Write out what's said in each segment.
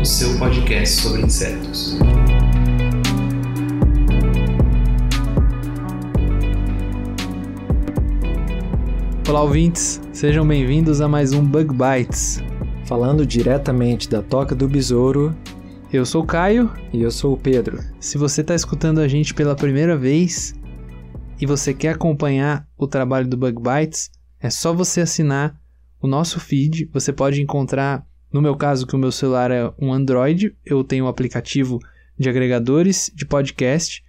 o seu podcast sobre insetos. Olá, ouvintes, sejam bem-vindos a mais um Bug Bites. Falando diretamente da Toca do Besouro, Eu sou o Caio. e eu sou o Pedro. Se você está escutando a gente pela primeira vez e você quer acompanhar o trabalho do Bug Bites, é só você assinar o nosso feed. Você pode encontrar, no meu caso, que o meu celular é um Android, eu tenho um aplicativo de agregadores de podcast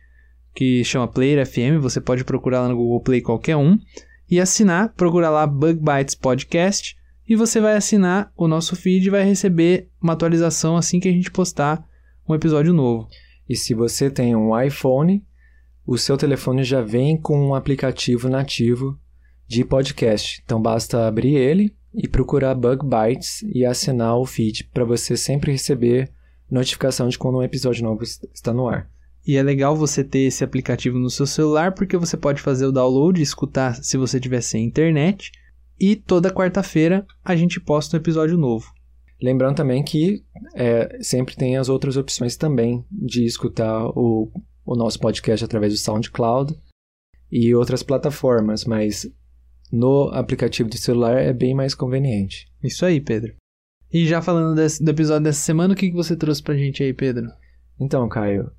que chama Player FM. Você pode procurar lá no Google Play qualquer um e assinar, procurar lá Bug Bites Podcast e você vai assinar o nosso feed e vai receber uma atualização assim que a gente postar um episódio novo. E se você tem um iPhone, o seu telefone já vem com um aplicativo nativo de podcast. Então basta abrir ele e procurar Bug Bites e assinar o feed para você sempre receber notificação de quando um episódio novo está no ar. E é legal você ter esse aplicativo no seu celular porque você pode fazer o download e escutar se você tiver sem internet. E toda quarta-feira a gente posta um episódio novo. Lembrando também que é, sempre tem as outras opções também de escutar o, o nosso podcast através do SoundCloud e outras plataformas, mas no aplicativo de celular é bem mais conveniente. Isso aí, Pedro. E já falando desse- do episódio dessa semana, o que, que você trouxe pra gente aí, Pedro? Então, Caio,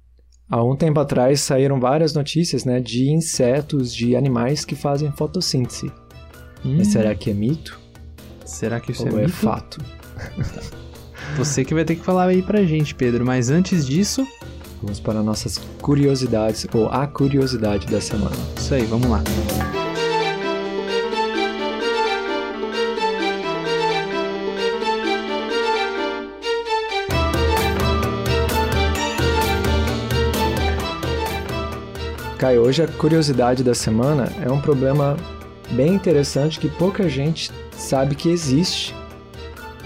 há um tempo atrás saíram várias notícias né, de insetos, de animais que fazem fotossíntese. Hum, Mas será que é mito será que isso ou é, é mito? fato? Você que vai ter que falar aí pra gente, Pedro. Mas antes disso, Vamos para nossas curiosidades, ou a curiosidade da semana. isso aí, vamos lá. Caio, hoje a curiosidade da semana é um problema bem interessante que pouca gente sabe que existe.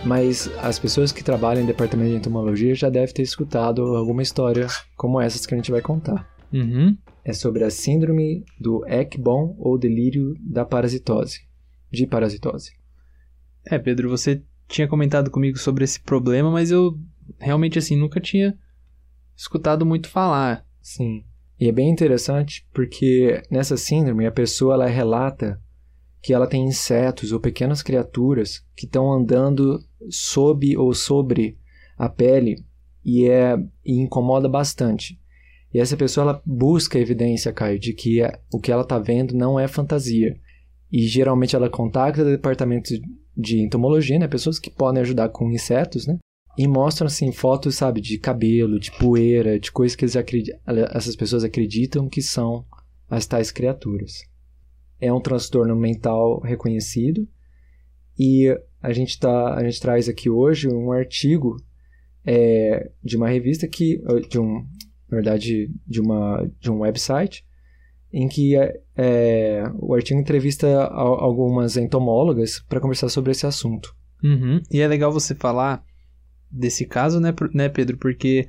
Mas as pessoas que trabalham em departamento de entomologia já devem ter escutado alguma história como essas que a gente vai contar. Uhum. É sobre a síndrome do Ekbom ou delírio da parasitose. De parasitose. É, Pedro, você tinha comentado comigo sobre esse problema, mas eu realmente assim nunca tinha escutado muito falar. Sim. E é bem interessante porque nessa síndrome a pessoa ela relata que ela tem insetos ou pequenas criaturas que estão andando sob ou sobre a pele e é e incomoda bastante. E essa pessoa ela busca evidência, Caio, de que o que ela está vendo não é fantasia. E geralmente ela contacta departamentos de entomologia, né, pessoas que podem ajudar com insetos, né? E mostram assim fotos, sabe, de cabelo, de poeira, de coisas que eles acredi- essas pessoas acreditam que são as tais criaturas. É um transtorno mental reconhecido e a gente tá, a gente traz aqui hoje um artigo é, de uma revista que de um, na verdade, de uma de um website em que é, é, o artigo entrevista al- algumas entomólogas para conversar sobre esse assunto. Uhum. E é legal você falar desse caso, né, né, Pedro? Porque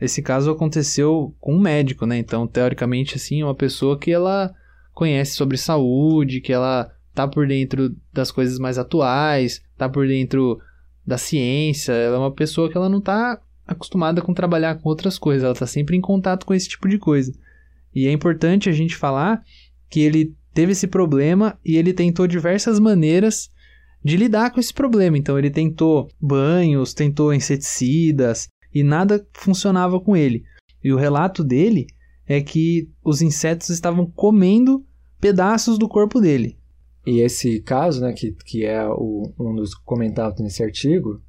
esse caso aconteceu com um médico, né? Então, teoricamente, assim, é uma pessoa que ela conhece sobre saúde, que ela tá por dentro das coisas mais atuais, tá por dentro da ciência. Ela é uma pessoa que ela não tá acostumada com trabalhar com outras coisas, ela tá sempre em contato com esse tipo de coisa. E é importante a gente falar que ele teve esse problema e ele tentou diversas maneiras de lidar com esse problema. Então ele tentou banhos, tentou inseticidas e nada funcionava com ele. E o relato dele é que os insetos estavam comendo pedaços do corpo dele. E esse caso, né, que, que é o, um dos comentados nesse artigo,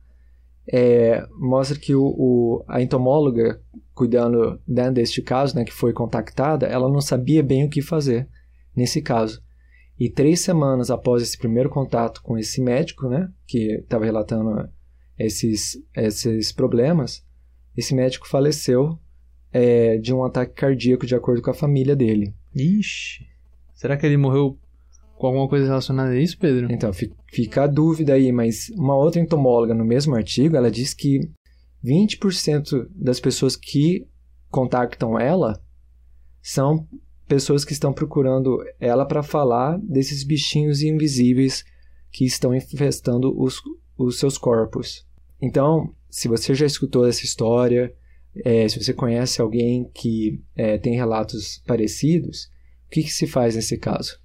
é, mostra que o, o- a entomóloga cuidando né, deste caso, né, que foi contactada, ela não sabia bem o que fazer nesse caso. E três semanas após esse primeiro contato com esse médico, né, que estava relatando esses, esses problemas, esse médico faleceu é, de um ataque cardíaco, de acordo com a família dele. Ixi. Será que ele morreu com alguma coisa relacionada a isso, Pedro? Então, fica a dúvida aí, mas uma outra entomóloga no mesmo artigo, ela diz que 20% das pessoas que contactam ela são pessoas que estão procurando ela para falar desses bichinhos invisíveis que estão infestando os, os seus corpos. Então, se você já escutou essa história, é, se você conhece alguém que é, tem relatos parecidos, o que, que se faz nesse caso?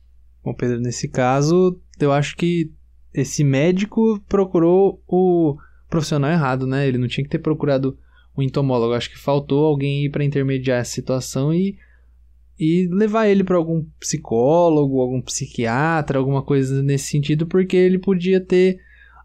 Bom, Pedro, nesse caso, eu acho que esse médico procurou o profissional errado, né? Ele não tinha que ter procurado o entomólogo. Acho que faltou alguém para intermediar essa situação e, e levar ele para algum psicólogo, algum psiquiatra, alguma coisa nesse sentido, porque ele podia ter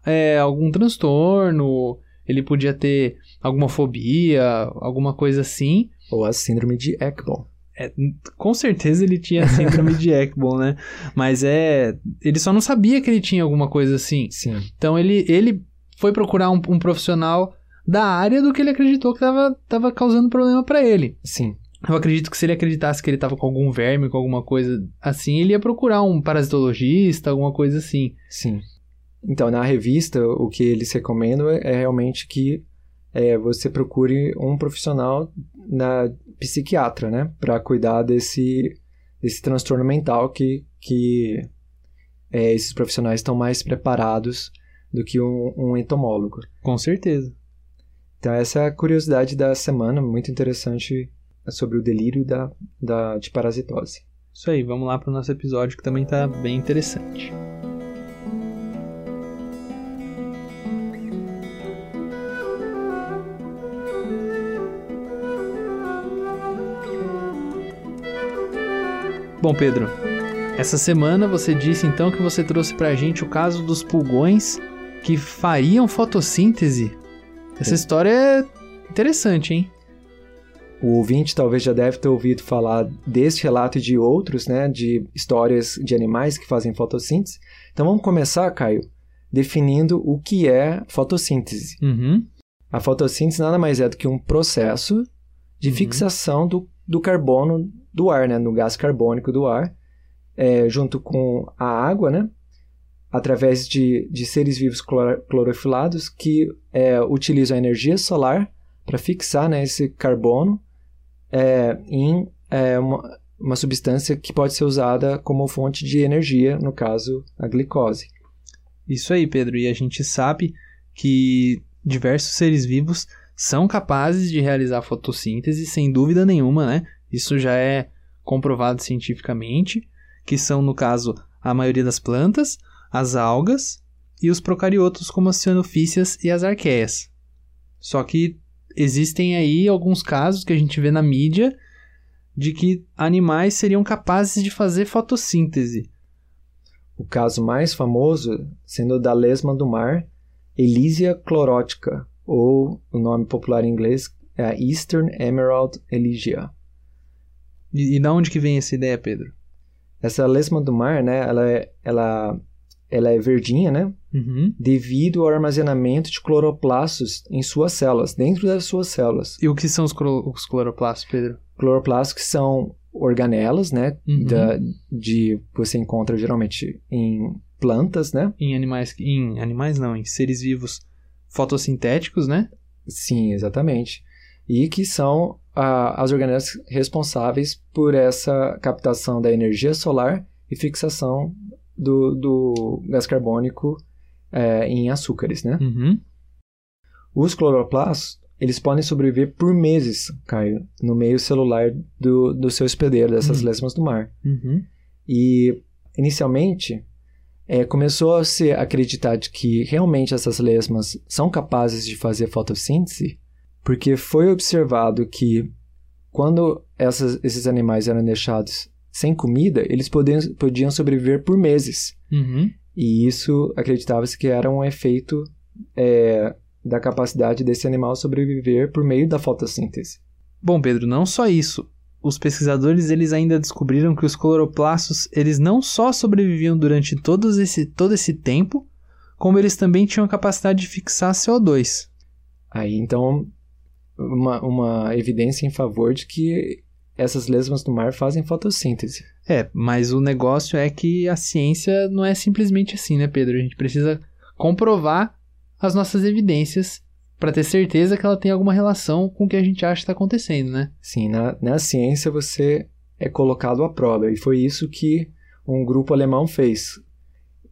é, algum transtorno, ele podia ter alguma fobia, alguma coisa assim. Ou a síndrome de Ekbom. É, com certeza ele tinha síndrome de Ekbom, né? Mas é. Ele só não sabia que ele tinha alguma coisa assim. Sim. Então ele, ele foi procurar um, um profissional da área do que ele acreditou que estava tava causando problema para ele. Sim. Eu acredito que se ele acreditasse que ele estava com algum verme, com alguma coisa assim, ele ia procurar um parasitologista, alguma coisa assim. Sim. Então, na revista, o que eles recomendam é realmente que é, você procure um profissional na psiquiatra, né, para cuidar desse desse transtorno mental que que é, esses profissionais estão mais preparados do que um, um entomólogo. Com certeza. Então essa é a curiosidade da semana, muito interessante sobre o delírio da, da de parasitose. Isso aí, vamos lá para o nosso episódio que também está bem interessante. Bom, Pedro, essa semana você disse então que você trouxe pra gente o caso dos pulgões que fariam fotossíntese. Essa história é interessante, hein? O ouvinte talvez já deve ter ouvido falar deste relato e de outros, né, de histórias de animais que fazem fotossíntese. Então vamos começar, Caio, definindo o que é fotossíntese. Uhum. A fotossíntese nada mais é do que um processo de uhum. fixação do, do carbono do ar, né, no gás carbônico do ar, é, junto com a água, né, através de, de seres vivos clorofilados que é, utilizam a energia solar para fixar né, esse carbono é, em é, uma, uma substância que pode ser usada como fonte de energia, no caso, a glicose. Isso aí, Pedro. E a gente sabe que diversos seres vivos são capazes de realizar fotossíntese sem dúvida nenhuma, né? Isso já é comprovado cientificamente, que são, no caso, a maioria das plantas, as algas e os procariotos, como as cianofícias e as arqueias. Só que existem aí alguns casos que a gente vê na mídia de que animais seriam capazes de fazer fotossíntese. O caso mais famoso sendo o da lesma do mar, Elysia clorótica, ou o nome popular em inglês é a Eastern Emerald Elysia. E, e da onde que vem essa ideia, Pedro? Essa lesma do mar, né, ela é, ela, ela é verdinha, né? Uhum. Devido ao armazenamento de cloroplastos em suas células, dentro das suas células. E o que são os, os cloroplastos, Pedro? Cloroplastos que são organelas, né? Uhum. Da, de você encontra geralmente em plantas, né? Em animais, em animais não, em seres vivos fotossintéticos, né? Sim, exatamente. E que são as organelas responsáveis por essa captação da energia solar e fixação do, do gás carbônico é, em açúcares, né? Uhum. Os cloroplastos, eles podem sobreviver por meses, Caio, no meio celular do, do seu hospedeiro, dessas uhum. lesmas do mar. Uhum. E, inicialmente, é, começou a se acreditar de que realmente essas lesmas são capazes de fazer fotossíntese, porque foi observado que quando essas, esses animais eram deixados sem comida, eles podiam, podiam sobreviver por meses. Uhum. E isso acreditava-se que era um efeito é, da capacidade desse animal sobreviver por meio da fotossíntese. Bom, Pedro, não só isso os pesquisadores eles ainda descobriram que os cloroplastos eles não só sobreviviam durante todo esse, todo esse tempo, como eles também tinham a capacidade de fixar CO2. Aí, então, uma, uma evidência em favor de que essas lesmas do mar fazem fotossíntese. É, mas o negócio é que a ciência não é simplesmente assim, né, Pedro? A gente precisa comprovar as nossas evidências para ter certeza que ela tem alguma relação com o que a gente acha que está acontecendo, né? Sim, na, na ciência você é colocado à prova, e foi isso que um grupo alemão fez.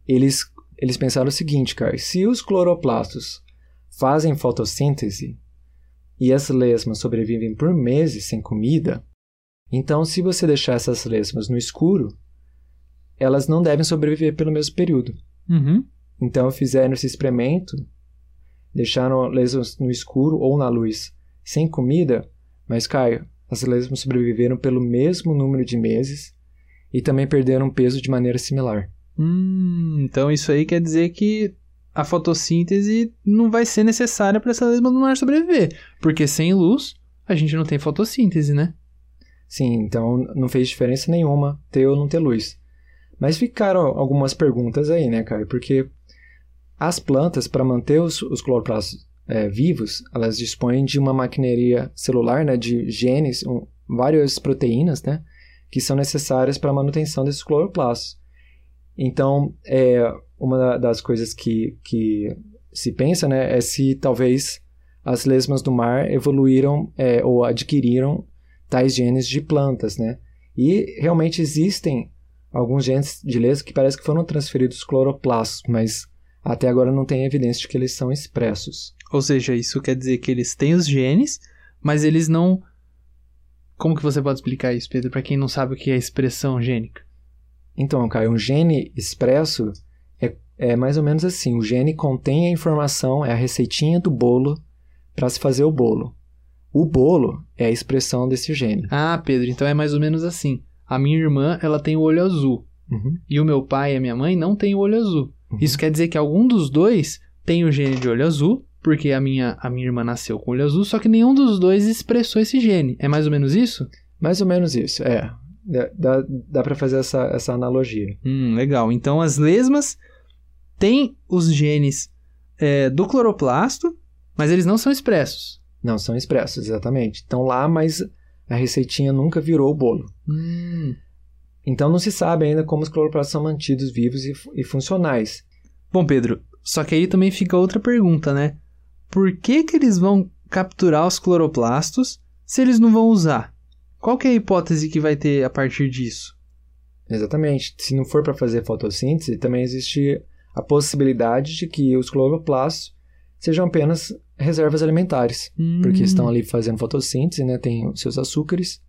Eles, eles pensaram o seguinte, cara, se os cloroplastos fazem fotossíntese e as lesmas sobrevivem por meses sem comida, então se você deixar essas lesmas no escuro, elas não devem sobreviver pelo mesmo período. Uhum. Então fizeram esse experimento, deixaram lesmas no escuro ou na luz sem comida, mas Caio, as lesmas sobreviveram pelo mesmo número de meses e também perderam peso de maneira similar. Hum, então isso aí quer dizer que a fotossíntese não vai ser necessária para essa lesma do mar sobreviver, porque sem luz a gente não tem fotossíntese, né? Sim, então não fez diferença nenhuma ter ou não ter luz. Mas ficaram algumas perguntas aí, né, Caio? Porque as plantas, para manter os, os cloroplastos é, vivos, elas dispõem de uma maquineria celular, né, de genes, um, várias proteínas, né, que são necessárias para a manutenção desses cloroplastos. Então, é, uma das coisas que, que se pensa né, é se talvez as lesmas do mar evoluíram é, ou adquiriram tais genes de plantas, né? E realmente existem alguns genes de lesmas que parece que foram transferidos cloroplastos, mas até agora não tem evidência de que eles são expressos. Ou seja, isso quer dizer que eles têm os genes, mas eles não. Como que você pode explicar isso, Pedro, para quem não sabe o que é expressão gênica? Então, Caio, um gene expresso é, é mais ou menos assim: o gene contém a informação, é a receitinha do bolo para se fazer o bolo. O bolo é a expressão desse gene. Ah, Pedro, então é mais ou menos assim. A minha irmã, ela tem o olho azul. Uhum. E o meu pai e a minha mãe não têm o olho azul. Uhum. Isso quer dizer que algum dos dois tem o gene de olho azul, porque a minha, a minha irmã nasceu com olho azul, só que nenhum dos dois expressou esse gene. É mais ou menos isso? Mais ou menos isso, é. Dá, dá para fazer essa, essa analogia. Hum, legal. Então as lesmas têm os genes é, do cloroplasto, mas eles não são expressos. Não são expressos, exatamente. Estão lá, mas a receitinha nunca virou o bolo. Hum. Então não se sabe ainda como os cloroplastos são mantidos vivos e, e, funcionais. Bom, Pedro, só que aí também fica outra pergunta, né? Por que, que eles vão capturar os cloroplastos se eles não vão usar? Qual que é a hipótese que vai ter a partir disso? Exatamente. Se não for para fazer fotossíntese, também existe a possibilidade de que os cloroplastos sejam apenas reservas alimentares, hum. porque estão ali fazendo fotossíntese, né? Tem os seus açúcares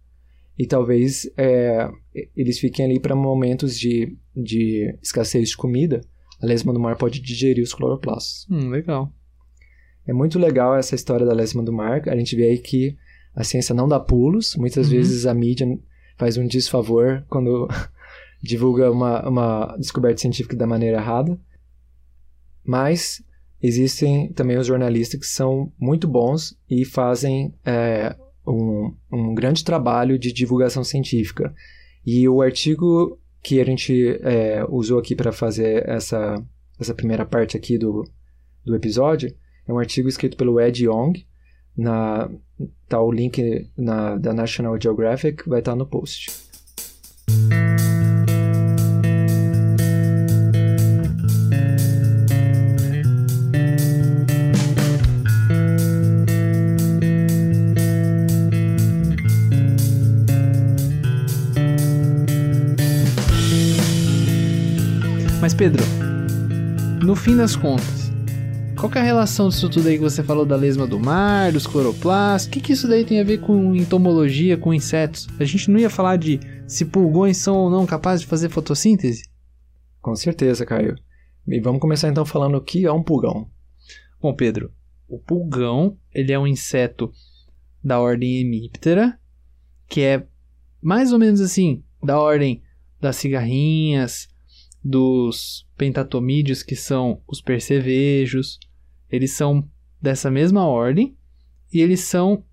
e talvez é, eles fiquem ali para momentos de, de escassez de comida. A lesma do mar pode digerir os cloroplastos. Hum, legal. É muito legal essa história da lesma do mar. A gente vê aí que a ciência não dá pulos. Muitas Uhum. vezes a mídia faz um desfavor quando divulga uma, uma descoberta científica da maneira errada. Mas existem também os jornalistas que são muito bons e fazem é, um, um grande trabalho de divulgação científica. E o artigo que a gente é, usou aqui para fazer essa, essa primeira parte aqui do, do episódio é um artigo escrito pelo Ed Yong. Na, tá o link na, da National Geographic, vai estar no post. Mas Pedro, no fim das contas, qual que é a relação disso tudo aí que você falou da lesma do mar, dos cloroplastos? O que, que isso daí tem a ver com entomologia, com insetos? A gente não ia falar de se pulgões são ou não capazes de fazer fotossíntese? Com certeza, Caio. E vamos começar então falando o que é um pulgão. Bom, Pedro, o pulgão, ele é um inseto da ordem Hemiptera, que é mais ou menos assim, da ordem das cigarrinhas, dos pentatomídeos, que são os percevejos. Eles são dessa mesma ordem e eles são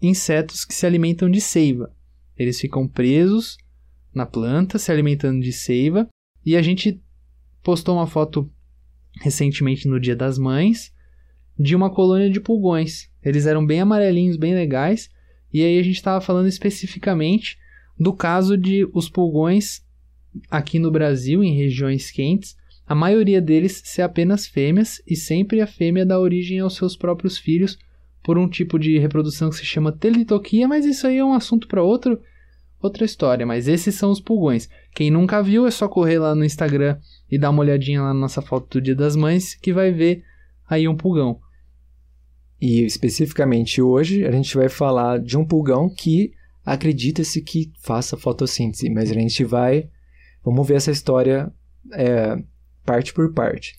insetos que se alimentam de seiva. Eles ficam presos na planta, se alimentando de seiva. E a gente postou uma foto recentemente no Dia das Mães, de uma colônia de pulgões. Eles eram bem amarelinhos, bem legais, e aí a gente estava falando especificamente do caso de os pulgões aqui no Brasil, em regiões quentes, a maioria deles ser apenas fêmeas e sempre a fêmea dá origem aos seus próprios filhos por um tipo de reprodução que se chama telitoquia, mas isso aí é um assunto para outro outra história, mas esses são os pulgões. Quem nunca viu é só correr lá no Instagram e dar uma olhadinha lá na nossa foto do Dia das Mães que vai ver aí um pulgão. E especificamente hoje a gente vai falar de um pulgão que acredita-se que faça fotossíntese, mas a gente vai. Vamos ver essa história é, parte por parte.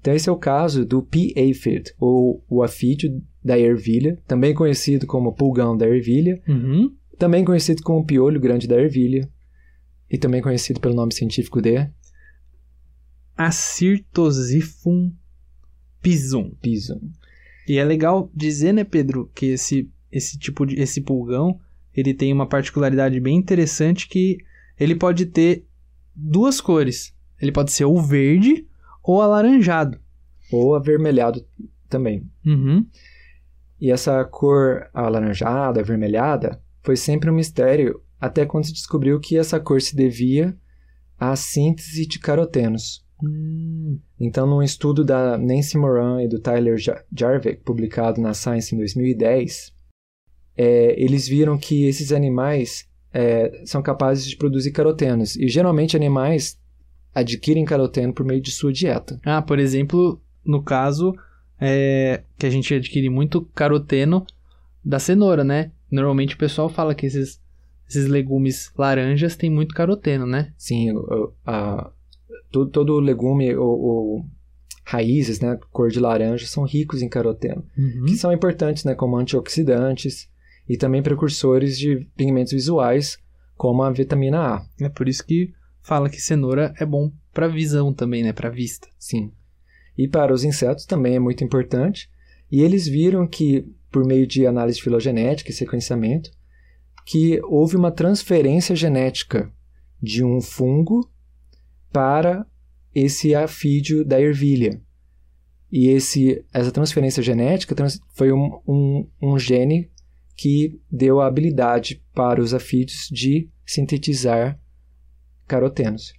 Então, esse é o caso do P. aphid, ou o afídeo da ervilha, também conhecido como pulgão da ervilha, Uhum. também conhecido como piolho grande da ervilha, e também conhecido pelo nome científico de Acyrtosiphum pisum. piso. E é legal dizer, né, Pedro, que esse, esse tipo de esse pulgão, ele tem uma particularidade bem interessante que ele pode ter duas cores. Ele pode ser ou verde ou alaranjado. Ou avermelhado também. Uhum. E essa cor alaranjada, avermelhada, foi sempre um mistério até quando se descobriu que essa cor se devia à síntese de carotenos. Hum. Então, num estudo da Nancy Moran e do Tyler Ja- Jarvik, publicado na Science em 2010, é, eles viram que esses animais é, são capazes de produzir carotenos. E geralmente animais adquirem caroteno por meio de sua dieta. Ah, por exemplo, no caso é, que a gente adquire muito caroteno da cenoura, né? Normalmente o pessoal fala que esses, esses legumes laranjas têm muito caroteno, né? Sim, o- a- todo, todo legume ou, ou raízes, né, cor de laranja, são ricos em caroteno, Uhum. que são importantes, né, como antioxidantes e também precursores de pigmentos visuais, como a vitamina A. É por isso que fala que cenoura é bom pra visão também, né? Pra vista. Sim. E para os insetos também é muito importante. E eles viram que, por meio de análise filogenética e sequenciamento, que houve uma transferência genética de um fungo para esse afídeo da ervilha. E esse, essa transferência genética trans- foi um, um, um gene que deu a habilidade para os afídeos de sintetizar carotenos.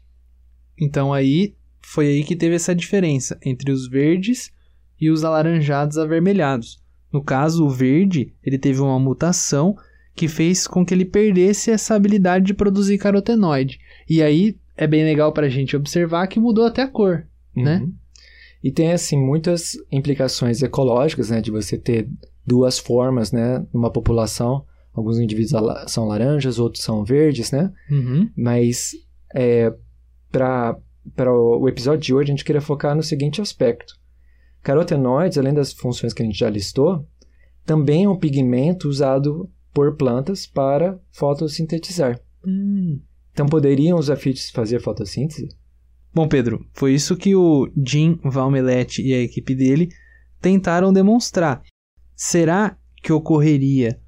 Então aí foi aí que teve essa diferença entre os verdes e os alaranjados avermelhados. No caso, o verde, ele teve uma mutação que fez com que ele perdesse essa habilidade de produzir carotenoide. E aí é bem legal pra gente observar que mudou até a cor, né? Uhum. E tem, assim, muitas implicações ecológicas, né? De você ter duas formas, né? Numa população. Alguns indivíduos são laranjas, outros são verdes, né? Uhum. Mas, é, para o episódio de hoje, a gente queria focar no seguinte aspecto. Carotenoides, além das funções que a gente já listou, também é um pigmento usado por plantas para fotossintetizar. Hum. Então, poderiam os afídeos fazer fotossíntese? Bom, Pedro, foi isso que o Jim Valmelete e a equipe dele tentaram demonstrar. Será que ocorreria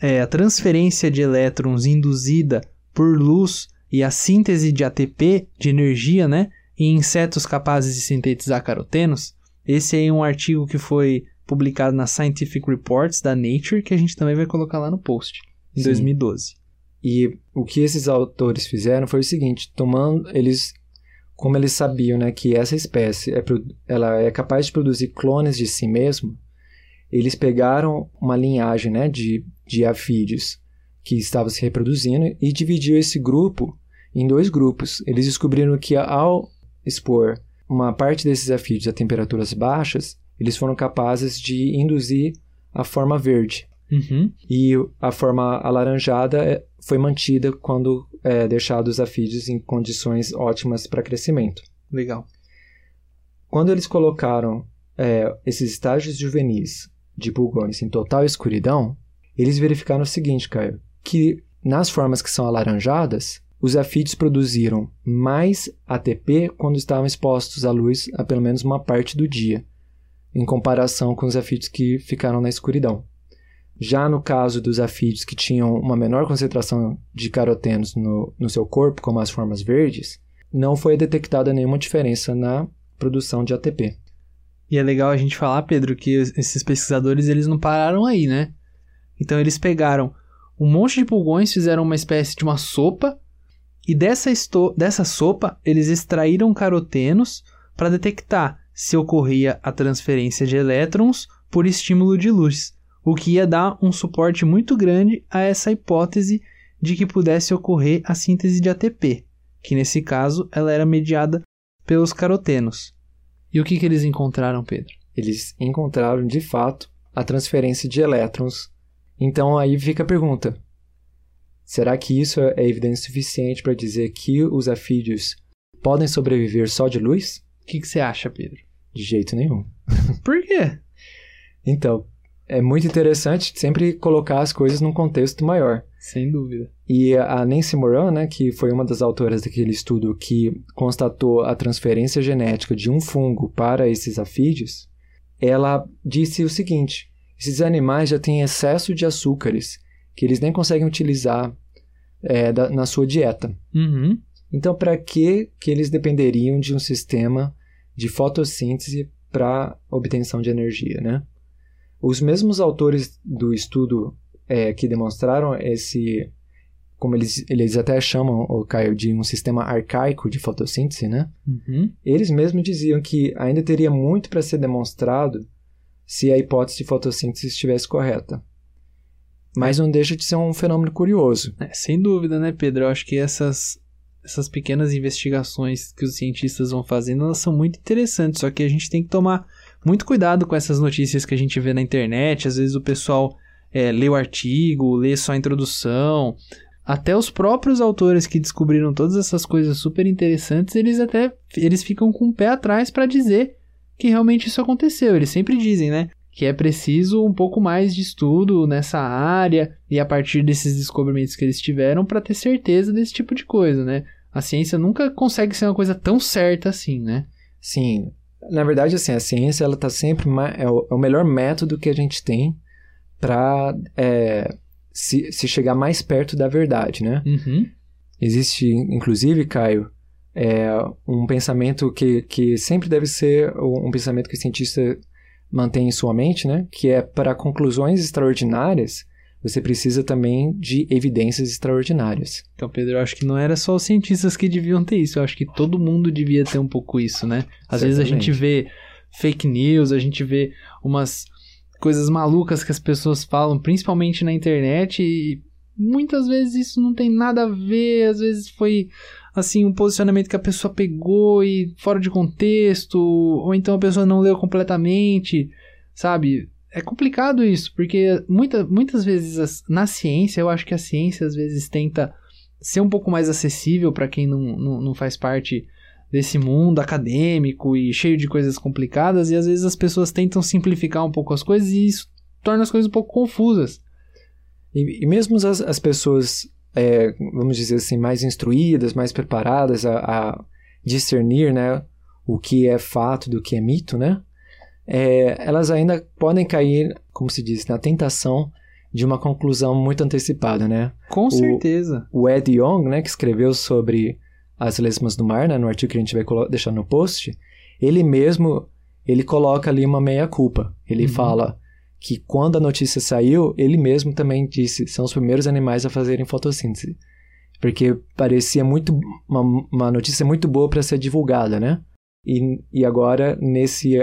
é, a transferência de elétrons induzida por luz e a síntese de ATP, de energia, né, em insetos capazes de sintetizar carotenos? Esse aí é um artigo que foi publicado na Scientific Reports da Nature, que a gente também vai colocar lá no post, em Sim. 2012. E o que esses autores fizeram foi o seguinte, tomando eles como eles sabiam, né, que essa espécie é, ela é capaz de produzir clones de si mesmo, eles pegaram uma linhagem, né, de, de afídeos que estava se reproduzindo e dividiu esse grupo em dois grupos. Eles descobriram que ao expor uma parte desses afídeos a temperaturas baixas, eles foram capazes de induzir a forma verde. Uhum. E a forma alaranjada é- foi mantida quando é, deixados os afídeos em condições ótimas para crescimento. Legal. Quando eles colocaram é, esses estágios juvenis de pulgões em total escuridão, eles verificaram o seguinte, Caio, que nas formas que são alaranjadas, os afídeos produziram mais ATP quando estavam expostos à luz a pelo menos uma parte do dia, em comparação com os afídeos que ficaram na escuridão. Já no caso dos afídeos que tinham uma menor concentração de carotenos no, no seu corpo, como as formas verdes, não foi detectada nenhuma diferença na produção de ATP. E é legal a gente falar, Pedro, que esses pesquisadores eles não pararam aí, né? Então eles pegaram um monte de pulgões, fizeram uma espécie de uma sopa, e dessa, dessa sopa eles extraíram carotenos para detectar se ocorria a transferência de elétrons por estímulo de luz, o que ia dar um suporte muito grande a essa hipótese de que pudesse ocorrer a síntese de ATP, que nesse caso ela era mediada pelos carotenos. E o que, que eles encontraram, Pedro? Eles encontraram, de fato, a transferência de elétrons. Então aí fica a pergunta: será que isso é evidência suficiente para dizer que os afídeos podem sobreviver só de luz? O que, que você acha, Pedro? De jeito nenhum. Por quê? Então, é muito interessante sempre colocar as coisas num contexto maior. Sem dúvida. E a Nancy Moran, né, que foi uma das autoras daquele estudo que constatou a transferência genética de um fungo para esses afídeos, ela disse o seguinte: esses animais já têm excesso de açúcares que eles nem conseguem utilizar é, da, na sua dieta. Uhum. Então, para que que eles dependeriam de um sistema de fotossíntese para obtenção de energia, né? Os mesmos autores do estudo é, que demonstraram esse, como eles, eles até chamam, o Caio, de um sistema arcaico de fotossíntese, né? Uhum. Eles mesmos diziam que ainda teria muito para ser demonstrado se a hipótese de fotossíntese estivesse correta. Mas não deixa de ser um fenômeno curioso. É, sem dúvida, né, Pedro? Eu acho que essas, essas pequenas investigações que os cientistas vão fazendo, elas são muito interessantes, só que a gente tem que tomar muito cuidado com essas notícias que a gente vê na internet. Às vezes o pessoal é, lê o artigo, lê só a introdução. Até os próprios autores que descobriram todas essas coisas super interessantes, eles até eles ficam com o pé atrás para dizer que realmente isso aconteceu. Eles sempre dizem, né? Que é preciso um pouco mais de estudo nessa área e a partir desses descobrimentos que eles tiveram para ter certeza desse tipo de coisa, né? A ciência nunca consegue ser uma coisa tão certa assim, né? Sim, na verdade, assim, a ciência ela tá sempre é o, é o melhor método que a gente tem para é, se, se chegar mais perto da verdade, né? Uhum. Existe, inclusive, Caio, é, um pensamento que, que sempre deve ser um pensamento que o cientista mantém em sua mente, né? Que é para conclusões extraordinárias, você precisa também de evidências extraordinárias. Então, Pedro, eu acho que não era só os cientistas que deviam ter isso, eu acho que todo mundo devia ter um pouco isso, né? Às Certamente. vezes a gente vê fake news, a gente vê umas coisas malucas que as pessoas falam, principalmente na internet, e muitas vezes isso não tem nada a ver, às vezes foi assim um posicionamento que a pessoa pegou e fora de contexto, ou então a pessoa não leu completamente, sabe? É complicado isso, porque muita, muitas vezes na ciência, eu acho que a ciência às vezes tenta ser um pouco mais acessível para quem não, não, não, faz parte desse mundo acadêmico e cheio de coisas complicadas, e às vezes as pessoas tentam simplificar um pouco as coisas e isso torna as coisas um pouco confusas. E, e mesmo as, as pessoas, é, vamos dizer assim, mais instruídas, mais preparadas a, a discernir né, o que é fato do que é mito, né? É, elas ainda podem cair, como se diz, na tentação de uma conclusão muito antecipada, né? Com o, certeza. O Ed Yong, né, que escreveu sobre as lesmas do mar, né, no artigo que a gente vai deixar no post, ele mesmo, ele coloca ali uma meia-culpa. Ele uhum. fala que quando a notícia saiu, ele mesmo também disse, são os primeiros animais a fazerem fotossíntese. Porque parecia muito uma, uma notícia muito boa para ser divulgada, né? E, e agora, nesse,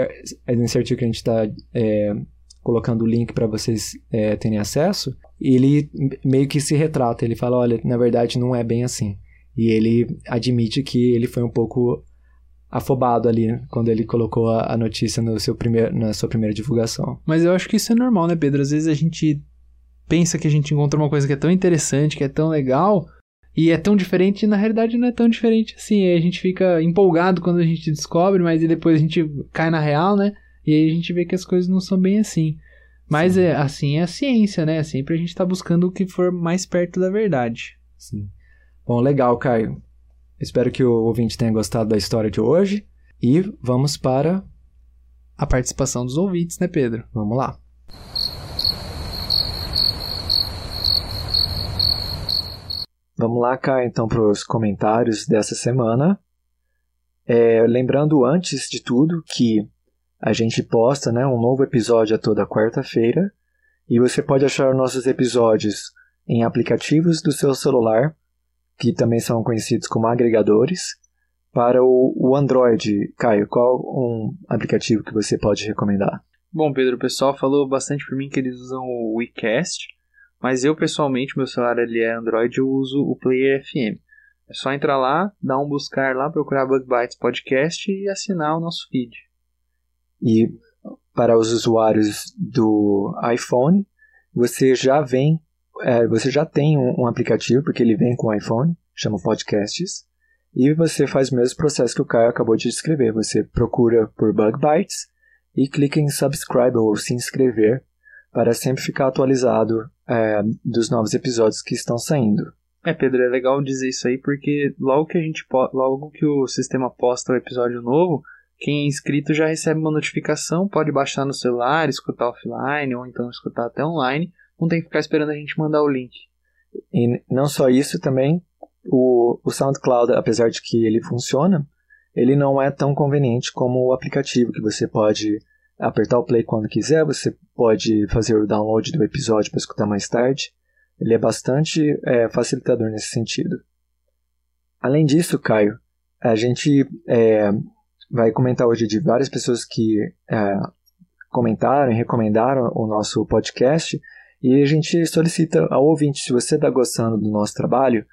nesse artigo que a gente está é, colocando o link para vocês é, terem acesso, ele meio que se retrata. Ele fala: olha, na verdade não é bem assim. E ele admite que ele foi um pouco afobado ali quando ele colocou a, a notícia no seu primeir, na sua primeira divulgação. Mas eu acho que isso é normal, né, Pedro? Às vezes a gente pensa que a gente encontrou uma coisa que é tão interessante, que é tão legal, e é tão diferente, na realidade não é tão diferente assim. A gente fica empolgado quando a gente descobre, mas depois a gente cai na real, né? E aí a gente vê que as coisas não são bem assim. Mas é assim é a ciência, né? Sempre a gente está buscando o que for mais perto da verdade. Sim. Bom, legal, Caio. Espero que o ouvinte tenha gostado da história de hoje. E vamos para a participação dos ouvintes, né, Pedro? Vamos lá. Vamos lá, cá então para os comentários dessa semana. É, lembrando antes de tudo que A gente posta né, um novo episódio a toda quarta-feira e você pode achar nossos episódios em aplicativos do seu celular, que também são conhecidos como agregadores. Para o, o Android, Caio, qual um aplicativo que você pode recomendar? Bom, Pedro, o pessoal falou bastante por mim que eles usam o WeCast, mas eu pessoalmente, meu celular ele é Android, eu uso o Player FM. É só entrar lá, dar um buscar lá, procurar Bug Bites Podcast e assinar o nosso feed. E para os usuários do iPhone, você já vem, é, você já tem um, um, aplicativo, porque ele vem com o iPhone, chama Podcasts, e você faz o mesmo processo que o Caio acabou de descrever. Você procura por Bug Bites e clica em subscribe ou se inscrever para sempre ficar atualizado é, dos novos episódios que estão saindo. É, Pedro, é legal dizer isso aí porque logo que a gente logo que o sistema posta o episódio novo, quem é inscrito já recebe uma notificação, pode baixar no celular, escutar offline ou então escutar até online, não tem que ficar esperando a gente mandar o link. E não só isso, também o, o SoundCloud, apesar de que ele funciona, ele não é tão conveniente como o aplicativo que você pode apertar o play quando quiser, você pode fazer o download do episódio para escutar mais tarde. Ele é bastante é, facilitador nesse sentido. Além disso, Caio, a gente é, vai comentar hoje de várias pessoas que é, comentaram e recomendaram o nosso podcast e a gente solicita ao ouvinte, se você está gostando do nosso trabalho,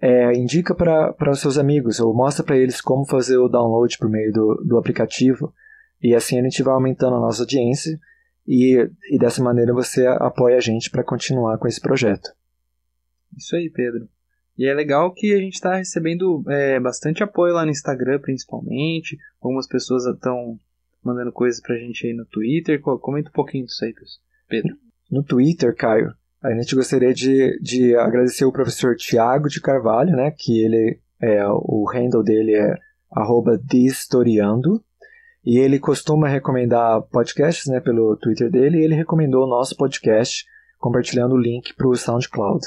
é, indica para os seus amigos ou mostra para eles como fazer o download por meio do, do aplicativo e assim a gente vai aumentando a nossa audiência e, e dessa maneira você apoia a gente para continuar com esse projeto. Isso aí, Pedro. E é legal que a gente está recebendo é, bastante apoio lá no Instagram, principalmente. Algumas pessoas estão mandando coisas para a gente aí no Twitter. Comenta um pouquinho disso aí, Pedro. No Twitter, Caio, a gente gostaria de, de agradecer o professor Tiago de Carvalho, né? Que ele é o handle dele é arroba destoriando. E ele costuma recomendar podcasts né, pelo Twitter dele, e ele recomendou o nosso podcast, compartilhando o link para o SoundCloud.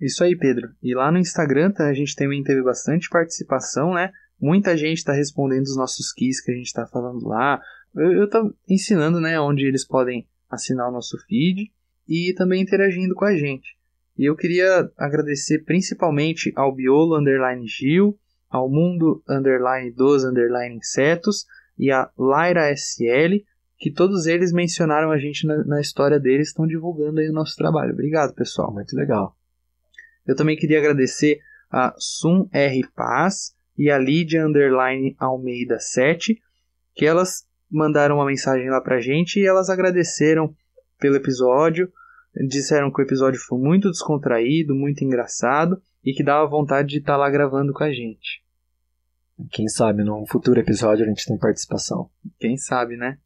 Isso aí, Pedro. E lá no Instagram tá, a gente também teve bastante participação, né? Muita gente está respondendo os nossos keys que a gente está falando lá. Eu, estou ensinando, né, onde eles podem assinar o nosso feed e também interagindo com a gente. E eu queria agradecer principalmente ao Biolo Underline Gil, ao Mundo Underline dos Underline Insetos, e a Lyra SL, que todos eles mencionaram a gente na, na história deles, estão divulgando aí o nosso trabalho. Obrigado, pessoal. Muito legal. Eu também queria agradecer a Sum R Paz e a Lídia Underline Almeida 7, que elas mandaram uma mensagem lá pra gente e elas agradeceram pelo episódio, disseram que o episódio foi muito descontraído, muito engraçado e que dava vontade de estar tá lá gravando com a gente. Quem sabe num futuro episódio a gente tem participação. Quem sabe, né?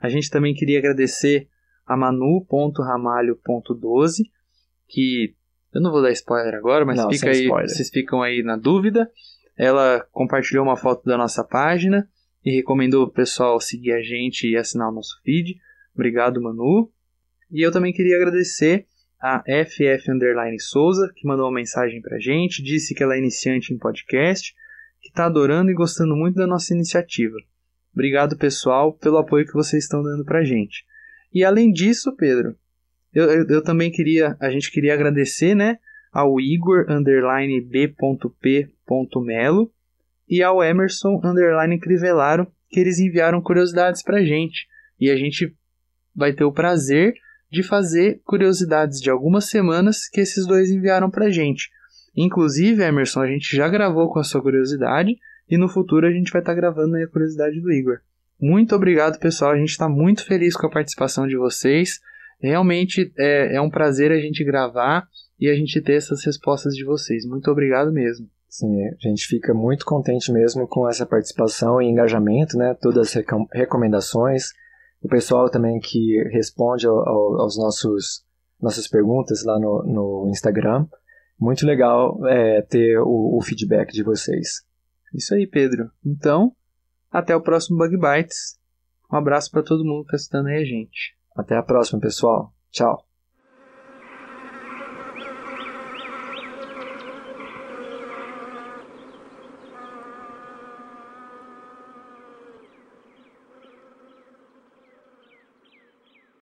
A gente também queria agradecer a manu.ramalho.12, que eu não vou dar spoiler agora, mas não, fica aí, spoiler. vocês ficam aí na dúvida. Ela compartilhou uma foto da nossa página e recomendou o pessoal seguir a gente e assinar o nosso feed. Obrigado, Manu. E eu também queria agradecer a FF Souza, que mandou uma mensagem pra gente, disse que ela é iniciante em podcast está adorando e gostando muito da nossa iniciativa. Obrigado, pessoal, pelo apoio que vocês estão dando para a gente. E além disso, Pedro, eu, eu, eu, também queria, a gente queria agradecer, né, ao Igor underline b.p.melo e ao Emerson underline Crivellaro, que eles enviaram curiosidades para a gente. E a gente vai ter o prazer de fazer curiosidades de algumas semanas que esses dois enviaram para a gente. Inclusive, Emerson, a gente já gravou com a sua curiosidade e no futuro a gente vai estar tá gravando a curiosidade do Igor. Muito obrigado, pessoal. A gente está muito feliz com a participação de vocês. Realmente é, é um prazer a gente gravar e a gente ter essas respostas de vocês. Muito obrigado mesmo. Sim, a gente fica muito contente mesmo com essa participação e engajamento, né? Todas as recomendações. O pessoal também que responde ao, ao, aos nossos nossas perguntas lá no, no Instagram muito legal é, ter o, o feedback de vocês. Isso aí, Pedro. Então, até o próximo Bug Bites. Um abraço para todo mundo que está assistindo aí a gente. Até a próxima, pessoal. Tchau.